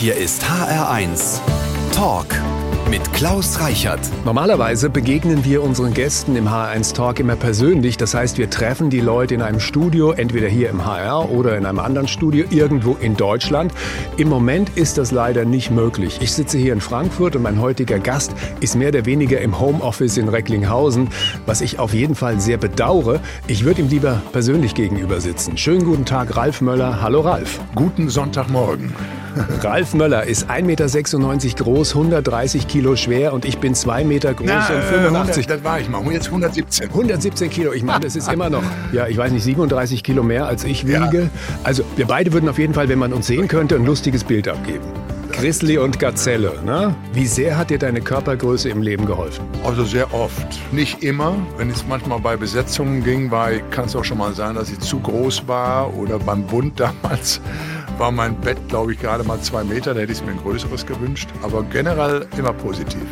Hier ist HR1 Talk mit Klaus Reichert. Normalerweise begegnen wir unseren Gästen im HR1 Talk immer persönlich. Das heißt, wir treffen die Leute in einem Studio, entweder hier im HR oder in einem anderen Studio irgendwo in Deutschland. Im Moment ist das leider nicht möglich. Ich sitze hier in Frankfurt und mein heutiger Gast ist mehr oder weniger im Homeoffice in Recklinghausen, was ich auf jeden Fall sehr bedauere. Ich würde ihm lieber persönlich gegenüber sitzen. Schönen guten Tag, Ralf Möller. Hallo Ralf. Guten Sonntagmorgen. Ralf Möller ist 1,96 Meter groß, 130 Kilo schwer und ich bin 2 Meter groß Na, und 85. Äh, das war ich mal. Jetzt 117. 117 Kilo, ich meine, das ist immer noch, ja, ich weiß nicht, 37 Kilo mehr als ich wiege. Ja. Also wir beide würden auf jeden Fall, wenn man uns sehen könnte, ein lustiges Bild abgeben. Grizzly und Gazelle, ne? Wie sehr hat dir deine Körpergröße im Leben geholfen? Also sehr oft. Nicht immer. Wenn es manchmal bei Besetzungen ging, kann es auch schon mal sein, dass ich zu groß war. Oder beim Bund damals war mein Bett, glaube ich, gerade mal zwei Meter. Da hätte ich mir ein größeres gewünscht. Aber generell immer positiv.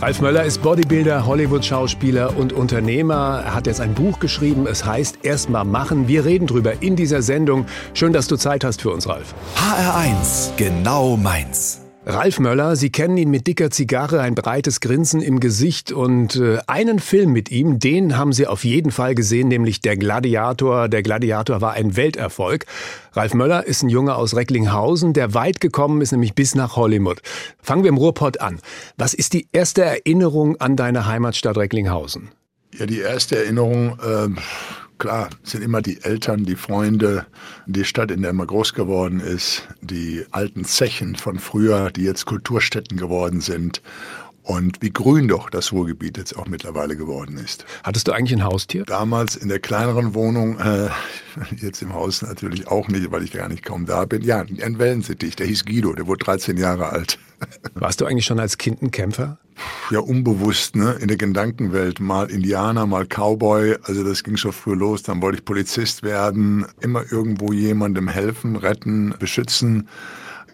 Ralf Möller ist Bodybuilder, Hollywood-Schauspieler und Unternehmer. Er hat jetzt ein Buch geschrieben. Es heißt Erst mal machen. Wir reden drüber in dieser Sendung. Schön, dass du Zeit hast für uns, Ralf. HR1 genau meins. Ralf Möller, Sie kennen ihn mit dicker Zigarre, ein breites Grinsen im Gesicht und äh, einen Film mit ihm, den haben Sie auf jeden Fall gesehen, nämlich Der Gladiator. Der Gladiator war ein Welterfolg. Ralf Möller ist ein Junge aus Recklinghausen, der weit gekommen ist, nämlich bis nach Hollywood. Fangen wir im Ruhrpott an. Was ist die erste Erinnerung an deine Heimatstadt Recklinghausen? Ja, die erste Erinnerung, äh, klar, sind immer die Eltern, die Freunde, die Stadt, in der man groß geworden ist, die alten Zechen von früher, die jetzt Kulturstätten geworden sind. Und wie grün doch das Ruhrgebiet jetzt auch mittlerweile geworden ist. Hattest du eigentlich ein Haustier? Damals in der kleineren Wohnung, äh, jetzt im Haus natürlich auch nicht, weil ich gar nicht kaum da bin. Ja, ein Wellensittich, der hieß Guido, der wurde 13 Jahre alt. Warst du eigentlich schon als Kind ein Kämpfer? Ja, unbewusst, ne? In der Gedankenwelt. Mal Indianer, mal Cowboy. Also das ging schon früh los. Dann wollte ich Polizist werden. Immer irgendwo jemandem helfen, retten, beschützen.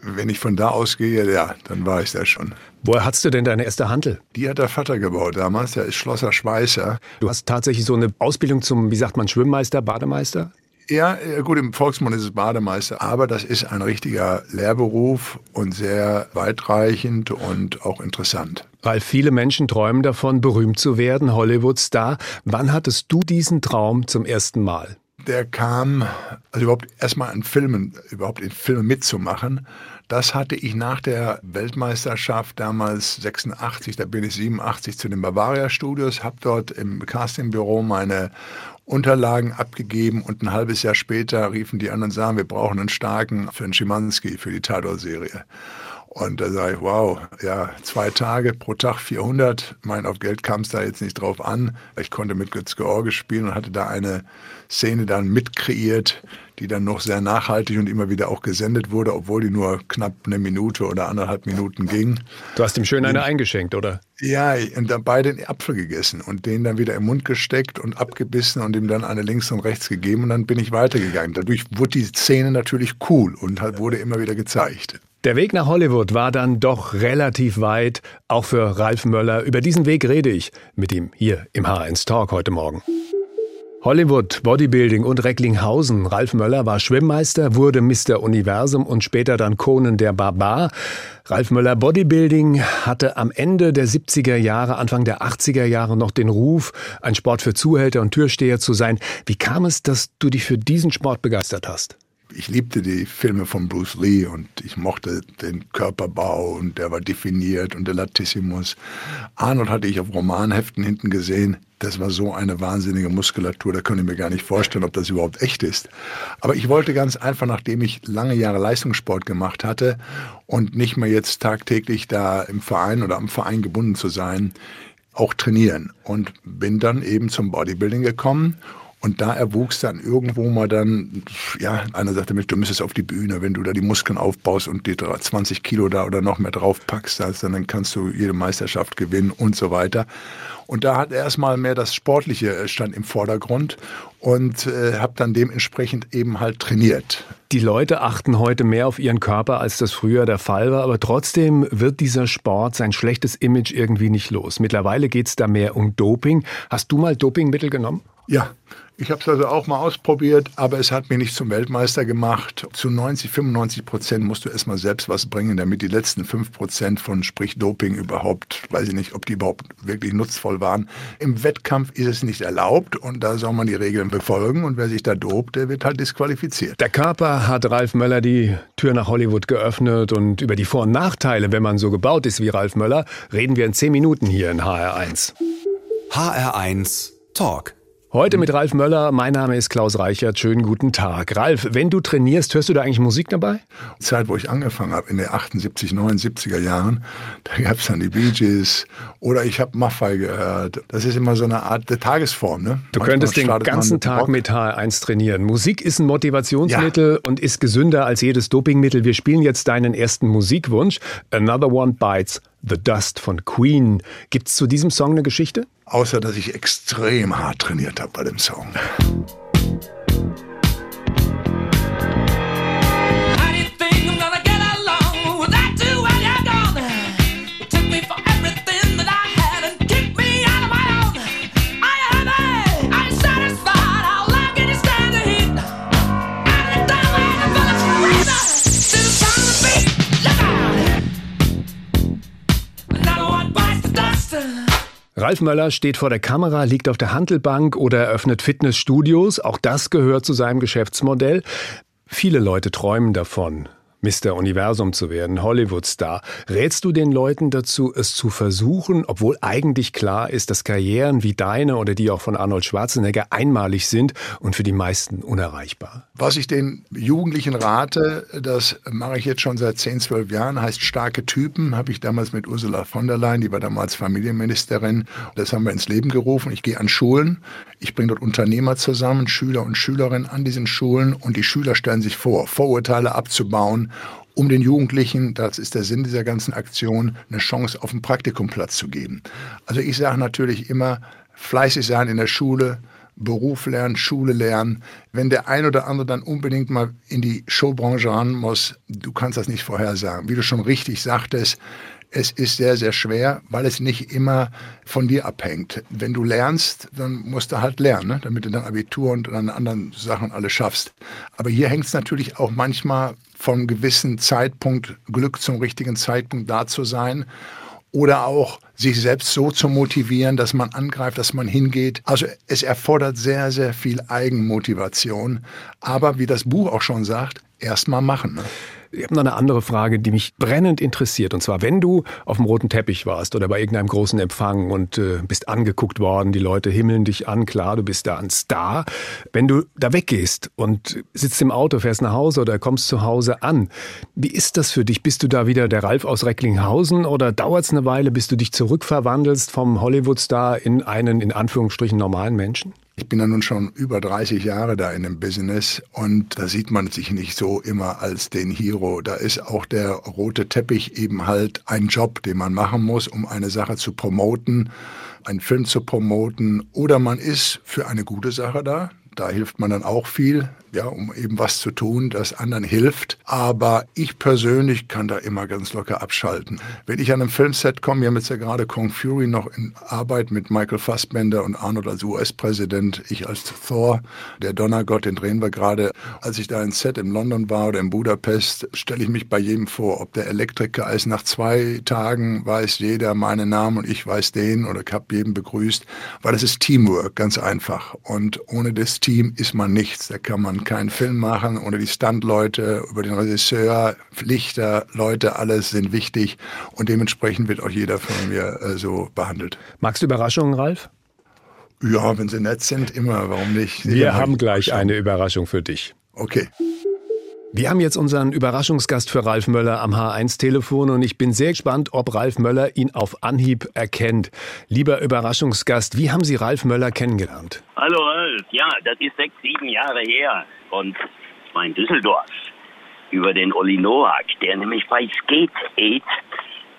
Wenn ich von da ausgehe, ja, dann war ich da schon. Woher hattest du denn deine erste Hantel? Die hat der Vater gebaut damals. Der ist Schlosser Schweißer. Du hast tatsächlich so eine Ausbildung zum, wie sagt man, Schwimmmeister, Bademeister? Ja, gut, im Volksmund ist es Bademeister, aber das ist ein richtiger Lehrberuf und sehr weitreichend und auch interessant. Weil viele Menschen träumen davon, berühmt zu werden, Hollywood-Star. Wann hattest du diesen Traum zum ersten Mal? Der kam, also überhaupt erstmal in Filmen, überhaupt in Filmen mitzumachen. Das hatte ich nach der Weltmeisterschaft damals 86, da bin ich 87 zu den Bavaria Studios, habe dort im Castingbüro meine Unterlagen abgegeben und ein halbes Jahr später riefen die an und sagen, wir brauchen einen starken für einen Schimanski für die Tatort-Serie. Und da sage ich, wow, ja, zwei Tage pro Tag 400. Mein, auf Geld kam es da jetzt nicht drauf an. Ich konnte mit Götz George spielen und hatte da eine Szene dann mitkreiert, die dann noch sehr nachhaltig und immer wieder auch gesendet wurde, obwohl die nur knapp eine Minute oder anderthalb Minuten ging. Du hast ihm schön eine eingeschenkt, oder? Ja, und dann beide den Apfel gegessen und den dann wieder im Mund gesteckt und abgebissen und ihm dann eine links und rechts gegeben und dann bin ich weitergegangen. Dadurch wurde die Szene natürlich cool und wurde immer wieder gezeigt. Der Weg nach Hollywood war dann doch relativ weit, auch für Ralf Möller. Über diesen Weg rede ich mit ihm hier im H1 Talk heute Morgen. Hollywood, Bodybuilding und Recklinghausen. Ralf Möller war Schwimmmeister, wurde Mr. Universum und später dann Conan der Barbar. Ralf Möller Bodybuilding hatte am Ende der 70er Jahre, Anfang der 80er Jahre noch den Ruf, ein Sport für Zuhälter und Türsteher zu sein. Wie kam es, dass du dich für diesen Sport begeistert hast? Ich liebte die Filme von Bruce Lee und ich mochte den Körperbau und der war definiert und der Latissimus. Arnold hatte ich auf Romanheften hinten gesehen. Das war so eine wahnsinnige Muskulatur, da könnte ich mir gar nicht vorstellen, ob das überhaupt echt ist. Aber ich wollte ganz einfach, nachdem ich lange Jahre Leistungssport gemacht hatte und nicht mehr jetzt tagtäglich da im Verein oder am Verein gebunden zu sein, auch trainieren und bin dann eben zum Bodybuilding gekommen und da erwuchs dann irgendwo mal dann, ja, einer sagte mir, du müsstest auf die Bühne, wenn du da die Muskeln aufbaust und die 20 Kilo da oder noch mehr drauf packst, dann kannst du jede Meisterschaft gewinnen und so weiter. Und da hat erstmal mehr das Sportliche äh, stand im Vordergrund und äh, habe dann dementsprechend eben halt trainiert. Die Leute achten heute mehr auf ihren Körper, als das früher der Fall war, aber trotzdem wird dieser Sport sein schlechtes Image irgendwie nicht los. Mittlerweile geht es da mehr um Doping. Hast du mal Dopingmittel genommen? Ja, ich habe es also auch mal ausprobiert, aber es hat mich nicht zum Weltmeister gemacht. Zu 90, 95 Prozent musst du erstmal selbst was bringen, damit die letzten 5 Prozent von sprich Doping überhaupt, weiß ich nicht, ob die überhaupt wirklich nutzvoll waren. Im Wettkampf ist es nicht erlaubt und da soll man die Regeln befolgen und wer sich da dopt, der wird halt disqualifiziert. Der Körper hat Ralf Möller die Tür nach Hollywood geöffnet und über die Vor- und Nachteile, wenn man so gebaut ist wie Ralf Möller, reden wir in 10 Minuten hier in HR1. HR1 Talk. Heute mit Ralf Möller. Mein Name ist Klaus Reichert. Schönen guten Tag. Ralf, wenn du trainierst, hörst du da eigentlich Musik dabei? Die Zeit, wo ich angefangen habe, in den 78, 79er Jahren, da gab es dann die Bee Gees oder ich habe Maffei gehört. Das ist immer so eine Art der Tagesform. Ne? Du Manchmal könntest den ganzen Tag mit HR1 trainieren. Musik ist ein Motivationsmittel ja. und ist gesünder als jedes Dopingmittel. Wir spielen jetzt deinen ersten Musikwunsch. Another One Bites The Dust von Queen. Gibt es zu diesem Song eine Geschichte? Außer, dass ich extrem hart trainiert habe bei dem Song. Ralf Möller steht vor der Kamera, liegt auf der Handelbank oder eröffnet Fitnessstudios. Auch das gehört zu seinem Geschäftsmodell. Viele Leute träumen davon, Mr. Universum zu werden, Hollywood-Star. Rätst du den Leuten dazu, es zu versuchen, obwohl eigentlich klar ist, dass Karrieren wie deine oder die auch von Arnold Schwarzenegger einmalig sind und für die meisten unerreichbar? Was ich den Jugendlichen rate, das mache ich jetzt schon seit 10, 12 Jahren, heißt starke Typen, habe ich damals mit Ursula von der Leyen, die war damals Familienministerin, das haben wir ins Leben gerufen. Ich gehe an Schulen, ich bringe dort Unternehmer zusammen, Schüler und Schülerinnen an diesen Schulen und die Schüler stellen sich vor, Vorurteile abzubauen, um den Jugendlichen, das ist der Sinn dieser ganzen Aktion, eine Chance auf einen Praktikumplatz zu geben. Also ich sage natürlich immer, fleißig sein in der Schule, Beruf lernen, Schule lernen. Wenn der ein oder andere dann unbedingt mal in die Showbranche ran muss, du kannst das nicht vorhersagen. Wie du schon richtig sagtest, es ist sehr, sehr schwer, weil es nicht immer von dir abhängt. Wenn du lernst, dann musst du halt lernen, ne? damit du dann Abitur und dann anderen Sachen alles schaffst. Aber hier hängt es natürlich auch manchmal vom gewissen Zeitpunkt, Glück zum richtigen Zeitpunkt da zu sein oder auch sich selbst so zu motivieren, dass man angreift, dass man hingeht. Also es erfordert sehr, sehr viel Eigenmotivation. Aber wie das Buch auch schon sagt, erst mal machen. Ne? Ich habe noch eine andere Frage, die mich brennend interessiert. Und zwar, wenn du auf dem roten Teppich warst oder bei irgendeinem großen Empfang und äh, bist angeguckt worden, die Leute himmeln dich an, klar, du bist da ein Star. Wenn du da weggehst und sitzt im Auto, fährst nach Hause oder kommst zu Hause an, wie ist das für dich? Bist du da wieder der Ralf aus Recklinghausen oder dauert es eine Weile, bis du dich zurückverwandelst vom Hollywood-Star in einen, in Anführungsstrichen, normalen Menschen? Ich bin ja nun schon über 30 Jahre da in dem Business und da sieht man sich nicht so immer als den Hero. Da ist auch der rote Teppich eben halt ein Job, den man machen muss, um eine Sache zu promoten, einen Film zu promoten. Oder man ist für eine gute Sache da. Da hilft man dann auch viel ja, um eben was zu tun, das anderen hilft. Aber ich persönlich kann da immer ganz locker abschalten. Wenn ich an einem Filmset komme, wir haben jetzt ja gerade Kong Fury noch in Arbeit mit Michael Fassbender und Arnold als US-Präsident, ich als Thor, der Donnergott, den drehen wir gerade. Als ich da in Set in London war oder in Budapest, stelle ich mich bei jedem vor, ob der Elektriker ist. Nach zwei Tagen weiß jeder meinen Namen und ich weiß den oder ich habe jeden begrüßt, weil das ist Teamwork, ganz einfach. Und ohne das Team ist man nichts. Da kann man keinen Film machen ohne die Stuntleute, über den Regisseur, Lichter, Leute, alles sind wichtig und dementsprechend wird auch jeder von mir äh, so behandelt. Magst du Überraschungen, Ralf? Ja, wenn sie nett sind, immer, warum nicht? Sie Wir haben gleich eine Überraschung für dich. Okay. Wir haben jetzt unseren Überraschungsgast für Ralf Möller am H1-Telefon und ich bin sehr gespannt, ob Ralf Möller ihn auf Anhieb erkennt. Lieber Überraschungsgast, wie haben Sie Ralf Möller kennengelernt? Hallo Ralf, ja, das ist sechs, sieben Jahre her und zwar in Düsseldorf über den Olli Noack, der nämlich bei Skate Aid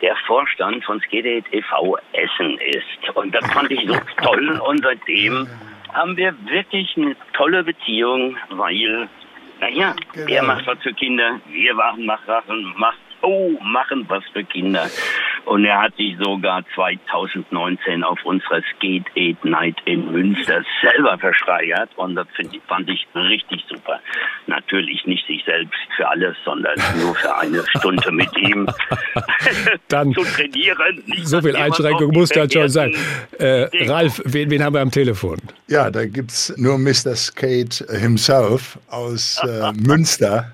der Vorstand von Skate Aid e.V. Essen ist. Und das fand ich so toll und seitdem haben wir wirklich eine tolle Beziehung, weil naja, genau. der macht was für Kinder, wir machen, machen, macht, oh, machen was für Kinder. Und er hat sich sogar 2019 auf unserer Skate Aid Night in Münster selber versteigert. Und das ich, fand ich richtig super. Natürlich nicht sich selbst für alles, sondern nur für eine Stunde mit ihm dann zu trainieren. Nicht, so viel Einschränkung muss dann schon sein. Äh, Ralf, wen, wen haben wir am Telefon? Ja, da gibt es nur Mr. Skate himself aus äh, Münster.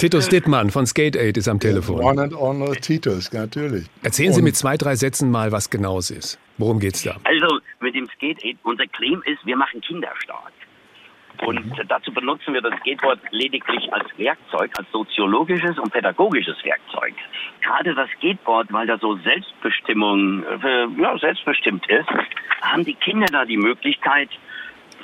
Titus Dittmann von Skate Aid ist am Telefon. One and only Titus, natürlich. Erzählen Sie mit zwei, drei Sätzen mal, was genau es ist. Worum geht's da? Also mit dem Skate Aid, unser Claim ist, wir machen Kinder stark. Und mhm. dazu benutzen wir das Skateboard lediglich als Werkzeug, als soziologisches und pädagogisches Werkzeug. Gerade das Skateboard, weil da so Selbstbestimmung, äh, ja, selbstbestimmt ist, haben die Kinder da die Möglichkeit,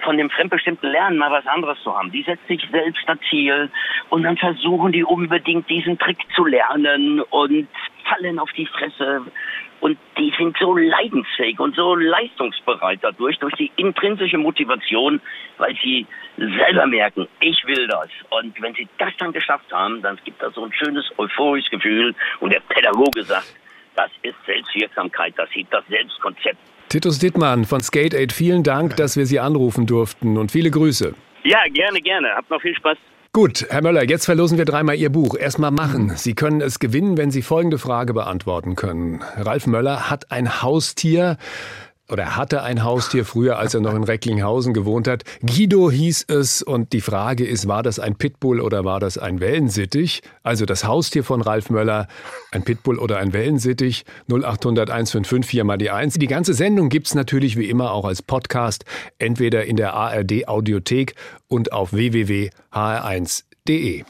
von dem fremdbestimmten Lernen mal was anderes zu haben. Die setzen sich selbst das Ziel und dann versuchen die unbedingt diesen Trick zu lernen und fallen auf die Fresse. Und die sind so leidensfähig und so leistungsbereit dadurch, durch die intrinsische Motivation, weil sie selber merken, ich will das. Und wenn sie das dann geschafft haben, dann gibt das so ein schönes euphorisches Gefühl. Und der Pädagoge sagt, das ist Selbstwirksamkeit, das hebt das Selbstkonzept Titus Dittmann von Skate Aid, vielen Dank, dass wir Sie anrufen durften und viele Grüße. Ja, gerne, gerne. Habt noch viel Spaß. Gut, Herr Möller, jetzt verlosen wir dreimal Ihr Buch. Erstmal machen. Sie können es gewinnen, wenn Sie folgende Frage beantworten können. Ralf Möller hat ein Haustier, oder hatte ein Haustier früher, als er noch in Recklinghausen gewohnt hat. Guido hieß es und die Frage ist, war das ein Pitbull oder war das ein Wellensittich? Also das Haustier von Ralf Möller, ein Pitbull oder ein Wellensittich? 0800 155 4 mal die 1. Die ganze Sendung gibt's natürlich wie immer auch als Podcast, entweder in der ARD Audiothek und auf www.hr1.de.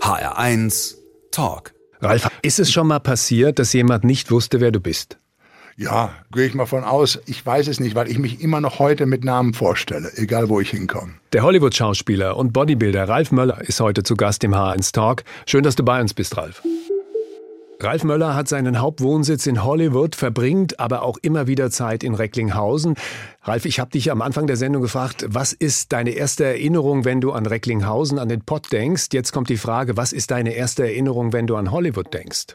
HR1 Talk. Ralf, ist es schon mal passiert, dass jemand nicht wusste, wer du bist? Ja, gehe ich mal von aus. Ich weiß es nicht, weil ich mich immer noch heute mit Namen vorstelle, egal wo ich hinkomme. Der Hollywood-Schauspieler und Bodybuilder Ralf Möller ist heute zu Gast im H1 Talk. Schön, dass du bei uns bist, Ralf. Ralf Möller hat seinen Hauptwohnsitz in Hollywood, verbringt aber auch immer wieder Zeit in Recklinghausen. Ralf, ich habe dich am Anfang der Sendung gefragt, was ist deine erste Erinnerung, wenn du an Recklinghausen, an den Pott denkst? Jetzt kommt die Frage, was ist deine erste Erinnerung, wenn du an Hollywood denkst?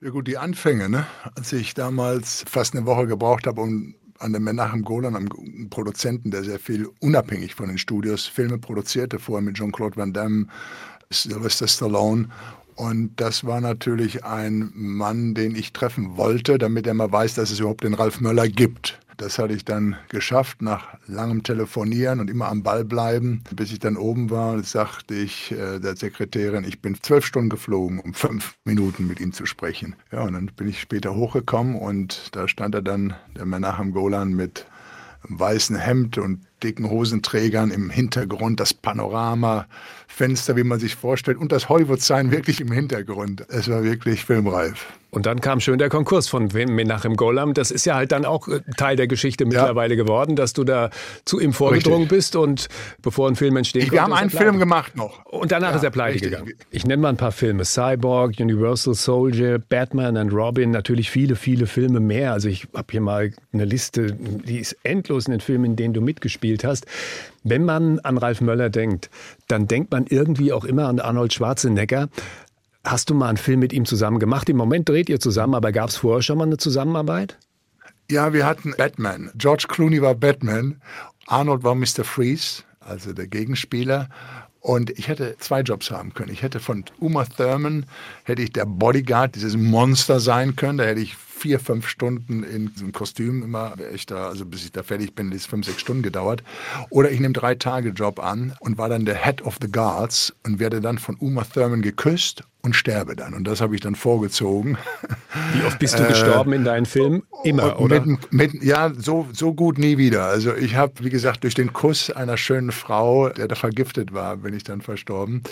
Ja gut, die Anfänge, ne? als ich damals fast eine Woche gebraucht habe, um an den Menachem Golan, einem Produzenten, der sehr viel unabhängig von den Studios Filme produzierte, vorher mit Jean-Claude Van Damme, Sylvester Stallone. Und das war natürlich ein Mann, den ich treffen wollte, damit er mal weiß, dass es überhaupt den Ralf Möller gibt. Das hatte ich dann geschafft nach langem Telefonieren und immer am Ball bleiben, bis ich dann oben war. Sagte ich äh, der Sekretärin, ich bin zwölf Stunden geflogen, um fünf Minuten mit ihm zu sprechen. Ja, und dann bin ich später hochgekommen und da stand er dann, der Menachem Golan, mit weißen Hemd und dicken Hosenträgern im Hintergrund, das Panoramafenster, wie man sich vorstellt, und das Hollywood-Sign wirklich im Hintergrund. Es war wirklich filmreif. Und dann kam schön der Konkurs von Menachem Golam. Das ist ja halt dann auch äh, Teil der Geschichte mittlerweile ja. geworden, dass du da zu ihm vorgedrungen richtig. bist und bevor ein Film entstehen konnte. Wir haben einen Film gemacht noch. Und danach ja, ist er pleite richtig. gegangen. Ich nenne mal ein paar Filme. Cyborg, Universal Soldier, Batman and Robin, natürlich viele, viele Filme mehr. Also ich habe hier mal eine Liste, die ist endlos in den Filmen, in denen du mitgespielt hast. Wenn man an Ralf Möller denkt, dann denkt man irgendwie auch immer an Arnold Schwarzenegger. Hast du mal einen Film mit ihm zusammen gemacht? Im Moment dreht ihr zusammen, aber gab es vorher schon mal eine Zusammenarbeit? Ja, wir hatten Batman. George Clooney war Batman. Arnold war Mr. Freeze, also der Gegenspieler. Und ich hätte zwei Jobs haben können. Ich hätte von Uma Thurman, hätte ich der Bodyguard, dieses Monster sein können. Da hätte ich vier, fünf Stunden in diesem Kostüm immer, ich da, also bis ich da fertig bin, ist fünf, sechs Stunden gedauert. Oder ich nehme drei Tage Job an und war dann der Head of the Guards und werde dann von Uma Thurman geküsst und sterbe dann. Und das habe ich dann vorgezogen. Wie oft bist du äh, gestorben in deinen Filmen? Immer, oder? Mit, mit, ja, so, so gut nie wieder. Also ich habe, wie gesagt, durch den Kuss einer schönen Frau, der da vergiftet war, bin ich dann verstorben.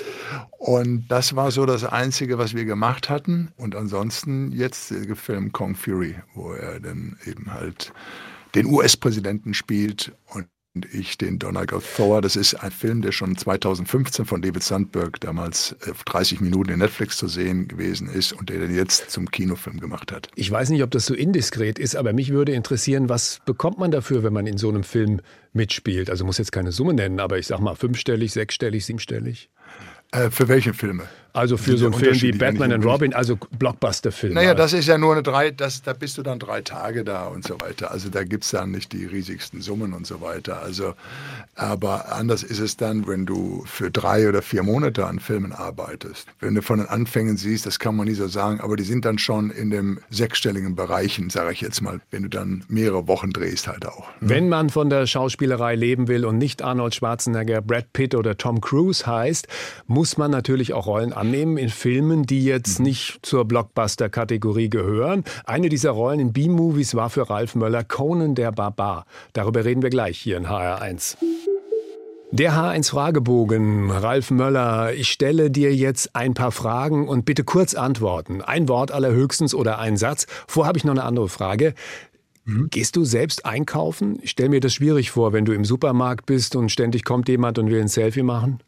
Und das war so das Einzige, was wir gemacht hatten. Und ansonsten jetzt der Film Kong Fury, wo er dann eben halt den US-Präsidenten spielt und und ich den Donegal Thor. Das ist ein Film, der schon 2015 von David Sandberg damals 30 Minuten in Netflix zu sehen gewesen ist und der den jetzt zum Kinofilm gemacht hat. Ich weiß nicht, ob das so indiskret ist, aber mich würde interessieren, was bekommt man dafür, wenn man in so einem Film mitspielt? Also muss jetzt keine Summe nennen, aber ich sag mal fünfstellig, sechsstellig, siebenstellig. Äh, für welche Filme? Also für so einen Film wie Batman and Robin, also Blockbuster-Film. Naja, das ist ja nur eine drei, das, da bist du dann drei Tage da und so weiter. Also da gibt es dann nicht die riesigsten Summen und so weiter. Also, aber anders ist es dann, wenn du für drei oder vier Monate an Filmen arbeitest. Wenn du von den Anfängen siehst, das kann man nie so sagen, aber die sind dann schon in dem sechsstelligen Bereichen, sage ich jetzt mal, wenn du dann mehrere Wochen drehst halt auch. Ne? Wenn man von der Schauspielerei leben will und nicht Arnold Schwarzenegger, Brad Pitt oder Tom Cruise heißt, muss man natürlich auch Rollen annehmen in Filmen, die jetzt mhm. nicht zur Blockbuster-Kategorie gehören. Eine dieser Rollen in B-Movies war für Ralf Möller Conan der Barbar. Darüber reden wir gleich hier in HR1. Der H1-Fragebogen, Ralf Möller, ich stelle dir jetzt ein paar Fragen und bitte kurz antworten. Ein Wort allerhöchstens oder ein Satz. Vor habe ich noch eine andere Frage. Mhm. Gehst du selbst einkaufen? Ich stelle mir das schwierig vor, wenn du im Supermarkt bist und ständig kommt jemand und will ein Selfie machen.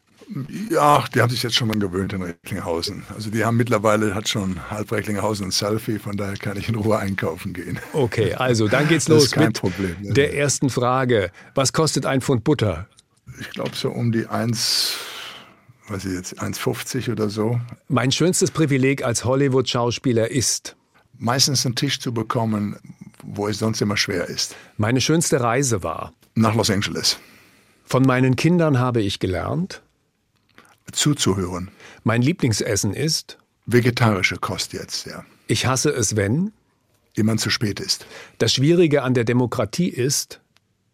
Ja, die haben sich jetzt schon mal gewöhnt in Recklinghausen. Also die haben mittlerweile, hat schon halb Recklinghausen ein Selfie, von daher kann ich in Ruhe einkaufen gehen. Okay, also dann geht's los mit Problem, der ersten Frage. Was kostet ein Pfund Butter? ich glaube so um die 1, weiß ich jetzt, 1,50 oder so. Mein schönstes Privileg als Hollywood-Schauspieler ist? Meistens einen Tisch zu bekommen, wo es sonst immer schwer ist. Meine schönste Reise war? Nach Los Angeles. Von meinen Kindern habe ich gelernt? Zuzuhören. Mein Lieblingsessen ist? Vegetarische Kost jetzt, ja. Ich hasse es, wenn? Jemand zu spät ist. Das Schwierige an der Demokratie ist?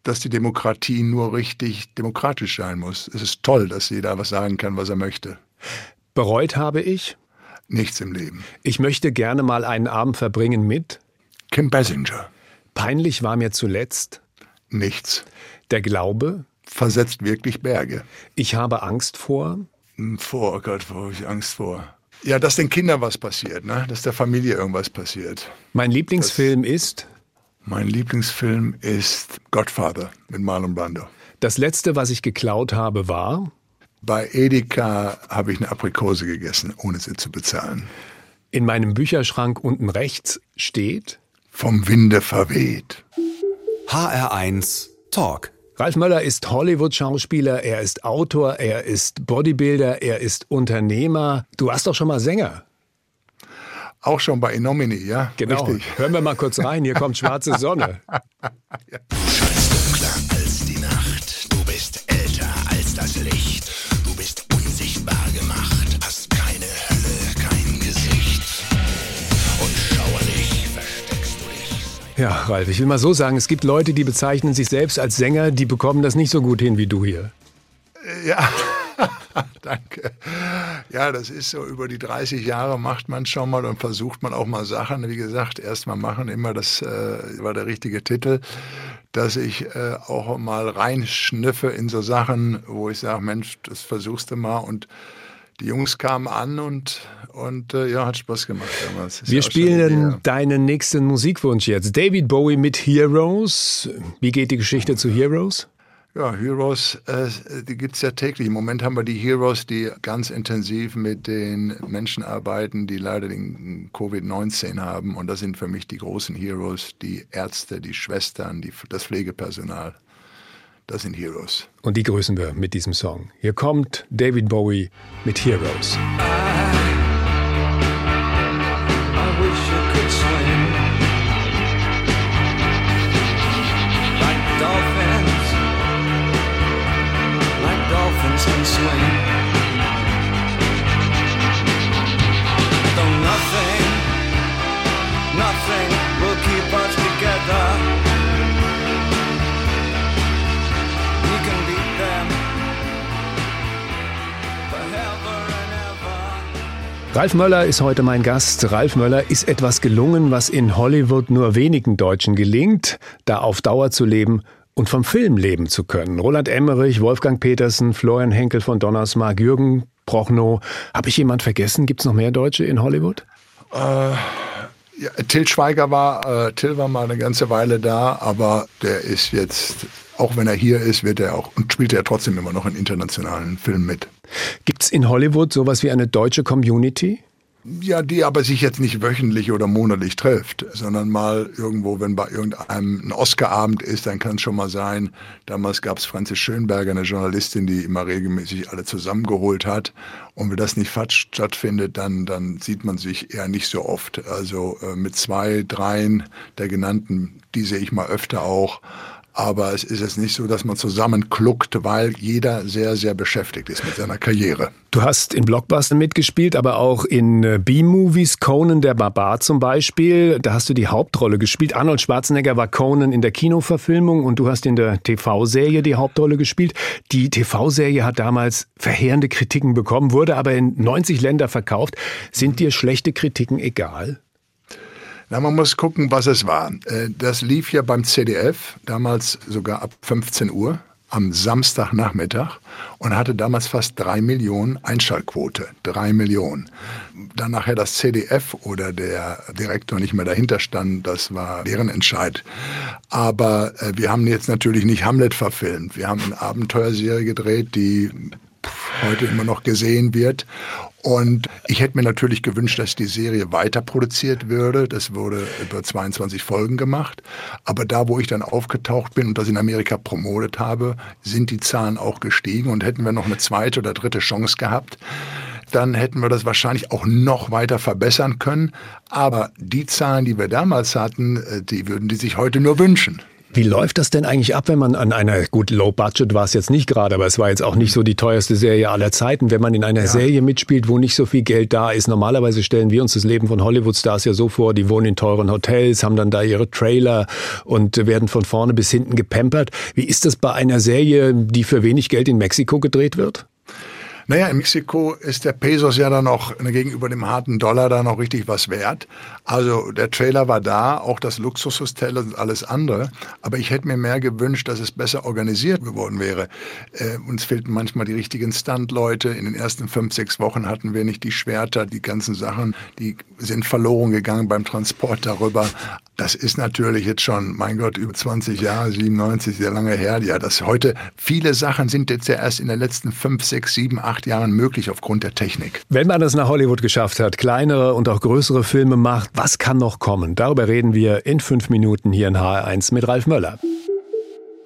dass die Demokratie nur richtig demokratisch sein muss. Es ist toll, dass jeder was sagen kann, was er möchte. Bereut habe ich? Nichts im Leben. Ich möchte gerne mal einen Abend verbringen mit? Kim Basinger. Peinlich war mir zuletzt? Nichts. Der Glaube? Versetzt wirklich Berge. Ich habe Angst vor? Hm, vor, oh Gott, wo habe ich Angst vor? Ja, dass den Kindern was passiert, ne? dass der Familie irgendwas passiert. Mein Lieblingsfilm das ist? Mein Lieblingsfilm ist Godfather mit Marlon Brando. Das letzte, was ich geklaut habe, war? Bei Edeka habe ich eine Aprikose gegessen, ohne sie zu bezahlen. In meinem Bücherschrank unten rechts steht? Vom Winde verweht. HR1 Talk. Ralf Möller ist Hollywood-Schauspieler, er ist Autor, er ist Bodybuilder, er ist Unternehmer. Du warst doch schon mal Sänger. Auch schon bei Inomini, ja? Genau. Richtig. Hören wir mal kurz rein. Hier kommt schwarze Sonne. ja. Ja, Ralf, ich will mal so sagen, es gibt Leute, die bezeichnen sich selbst als Sänger, die bekommen das nicht so gut hin wie du hier. Ja. Danke. Ja, das ist so, über die 30 Jahre macht man schon mal und versucht man auch mal Sachen. Wie gesagt, erst mal machen, immer das äh, war der richtige Titel, dass ich äh, auch mal reinschniffe in so Sachen, wo ich sage, Mensch, das versuchst du mal und die Jungs kamen an und, und äh, ja, hat Spaß gemacht damals. Wir spielen deinen nächsten Musikwunsch jetzt. David Bowie mit Heroes. Wie geht die Geschichte zu Heroes? Ja, Heroes, äh, die gibt es ja täglich. Im Moment haben wir die Heroes, die ganz intensiv mit den Menschen arbeiten, die leider den Covid-19 haben. Und das sind für mich die großen Heroes, die Ärzte, die Schwestern, die, das Pflegepersonal. Das sind Heroes. Und die grüßen wir mit diesem Song. Hier kommt David Bowie mit Heroes. I, Ralf Möller ist heute mein Gast. Ralf Möller ist etwas gelungen, was in Hollywood nur wenigen Deutschen gelingt, da auf Dauer zu leben und vom Film leben zu können. Roland Emmerich, Wolfgang Petersen, Florian Henkel von Donnersmarck, Jürgen Prochnow. Habe ich jemand vergessen? Gibt es noch mehr Deutsche in Hollywood? Äh, ja, Till Schweiger war, äh, Till war mal eine ganze Weile da, aber der ist jetzt, auch wenn er hier ist, wird er auch und spielt er trotzdem immer noch in internationalen Filmen mit. Gibt es in Hollywood sowas wie eine deutsche Community? Ja, die aber sich jetzt nicht wöchentlich oder monatlich trifft, sondern mal irgendwo, wenn bei irgendeinem ein Oscarabend ist, dann kann es schon mal sein. Damals gab es Franzis Schönberger, eine Journalistin, die immer regelmäßig alle zusammengeholt hat. Und wenn das nicht stattfindet, dann, dann sieht man sich eher nicht so oft. Also äh, mit zwei, dreien der genannten, die sehe ich mal öfter auch. Aber es ist jetzt nicht so, dass man zusammen kluckt, weil jeder sehr, sehr beschäftigt ist mit seiner Karriere. Du hast in Blockbustern mitgespielt, aber auch in äh, B-Movies, Conan der Barbar zum Beispiel. Da hast du die Hauptrolle gespielt. Arnold Schwarzenegger war Conan in der Kinoverfilmung und du hast in der TV-Serie die Hauptrolle gespielt. Die TV-Serie hat damals verheerende Kritiken bekommen, wurde aber in 90 Länder verkauft. Sind dir schlechte Kritiken egal? Na, man muss gucken, was es war. Äh, das lief ja beim CDF, damals sogar ab 15 Uhr am Samstagnachmittag und hatte damals fast drei Millionen Einschaltquote. Drei Millionen. Dann nachher das CDF oder der Direktor nicht mehr dahinter stand, das war deren Entscheid. Aber äh, wir haben jetzt natürlich nicht Hamlet verfilmt. Wir haben eine Abenteuerserie gedreht, die heute immer noch gesehen wird. Und ich hätte mir natürlich gewünscht, dass die Serie weiter produziert würde. Das wurde über 22 Folgen gemacht. Aber da, wo ich dann aufgetaucht bin und das in Amerika promotet habe, sind die Zahlen auch gestiegen. Und hätten wir noch eine zweite oder dritte Chance gehabt, dann hätten wir das wahrscheinlich auch noch weiter verbessern können. Aber die Zahlen, die wir damals hatten, äh, die würden die sich heute nur wünschen. Wie läuft das denn eigentlich ab, wenn man an einer, gut, Low Budget war es jetzt nicht gerade, aber es war jetzt auch nicht so die teuerste Serie aller Zeiten, wenn man in einer ja. Serie mitspielt, wo nicht so viel Geld da ist. Normalerweise stellen wir uns das Leben von Hollywood-Stars ja so vor, die wohnen in teuren Hotels, haben dann da ihre Trailer und werden von vorne bis hinten gepampert. Wie ist das bei einer Serie, die für wenig Geld in Mexiko gedreht wird? Naja, in Mexiko ist der Pesos ja dann noch gegenüber dem harten Dollar da noch richtig was wert. Also der Trailer war da, auch das Luxushotel und alles andere. Aber ich hätte mir mehr gewünscht, dass es besser organisiert geworden wäre. Äh, uns fehlten manchmal die richtigen Standleute. In den ersten fünf, sechs Wochen hatten wir nicht die Schwerter, die ganzen Sachen, die sind verloren gegangen beim Transport darüber. Das ist natürlich jetzt schon, mein Gott, über 20 Jahre, 97, sehr lange her. Ja, das heute, viele Sachen sind jetzt ja erst in den letzten fünf, sechs, sieben, acht Jahren möglich aufgrund der Technik. Wenn man es nach Hollywood geschafft hat, kleinere und auch größere Filme macht, was kann noch kommen? Darüber reden wir in fünf Minuten hier in HR1 mit Ralf Möller.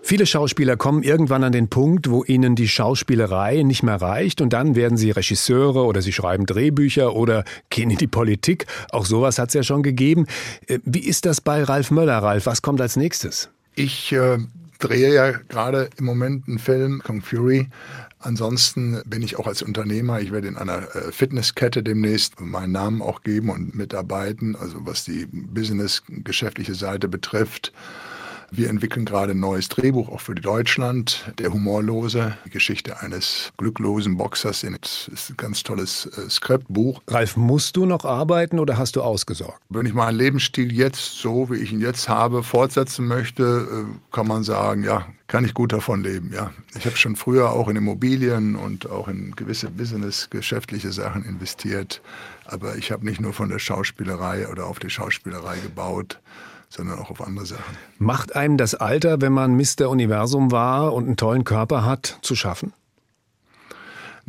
Viele Schauspieler kommen irgendwann an den Punkt, wo ihnen die Schauspielerei nicht mehr reicht und dann werden sie Regisseure oder sie schreiben Drehbücher oder gehen in die Politik. Auch sowas hat es ja schon gegeben. Äh, wie ist das bei Ralf Möller, Ralf? Was kommt als nächstes? Ich äh, drehe ja gerade im Moment einen Film, Kong Fury. Ansonsten bin ich auch als Unternehmer, ich werde in einer äh, Fitnesskette demnächst meinen Namen auch geben und mitarbeiten, also was die business-geschäftliche Seite betrifft. Wir entwickeln gerade ein neues Drehbuch auch für Deutschland. Der Humorlose, die Geschichte eines glücklosen Boxers. Das ist ein ganz tolles äh, Skriptbuch. Ralf, musst du noch arbeiten oder hast du ausgesorgt? Wenn ich meinen Lebensstil jetzt so, wie ich ihn jetzt habe, fortsetzen möchte, äh, kann man sagen, ja, kann ich gut davon leben, ja. Ich habe schon früher auch in Immobilien und auch in gewisse Business-geschäftliche Sachen investiert. Aber ich habe nicht nur von der Schauspielerei oder auf die Schauspielerei gebaut, sondern auch auf andere Sachen. Macht einem das Alter, wenn man Mr. Universum war und einen tollen Körper hat, zu schaffen?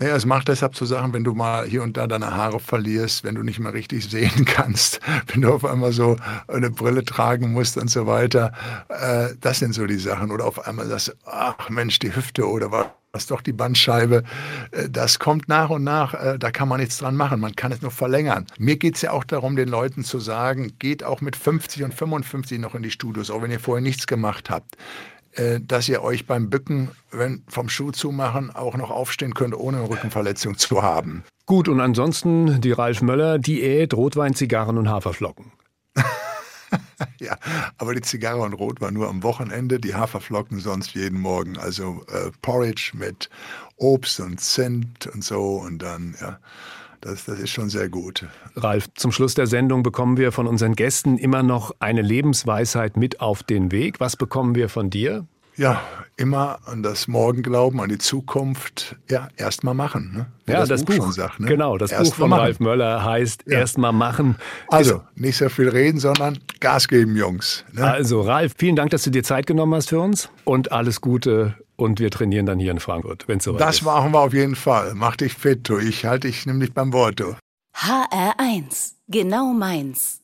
Naja, es macht deshalb so Sachen, wenn du mal hier und da deine Haare verlierst, wenn du nicht mehr richtig sehen kannst, wenn du auf einmal so eine Brille tragen musst und so weiter. Äh, das sind so die Sachen. Oder auf einmal das, ach Mensch, die Hüfte oder was was doch die Bandscheibe, äh, das kommt nach und nach, äh, da kann man nichts dran machen, man kann es nur verlängern. Mir geht es ja auch darum, den Leuten zu sagen, geht auch mit 50 und 55 noch in die Studios, auch wenn ihr vorher nichts gemacht habt dass ihr euch beim Bücken, wenn vom Schuh zumachen, auch noch aufstehen könnt, ohne eine Rückenverletzung zu haben. Gut, und ansonsten die Ralf Möller Diät, Rotwein, Zigarren und Haferflocken. ja, aber die Zigarre und Rot war nur am Wochenende, die Haferflocken sonst jeden Morgen. Also äh, Porridge mit Obst und Zimt und so und dann, ja. Das, das ist schon sehr gut. Ralf, zum Schluss der Sendung bekommen wir von unseren Gästen immer noch eine Lebensweisheit mit auf den Weg. Was bekommen wir von dir? Ja, immer an das Morgen glauben, an die Zukunft. Ja, erstmal machen. Ne? Ja, das, das Buch, Buch, schon sagt. Ne? Genau, das erst Buch von Ralf Möller heißt ja. Erstmal machen. Also, nicht so viel reden, sondern Gas geben, Jungs. Ne? Also, Ralf, vielen Dank, dass du dir Zeit genommen hast für uns und alles Gute. Und wir trainieren dann hier in Frankfurt, wenn es soweit das ist. Das machen wir auf jeden Fall. Mach dich fit, du. Ich halte dich nämlich beim Wort, du. HR1, genau meins.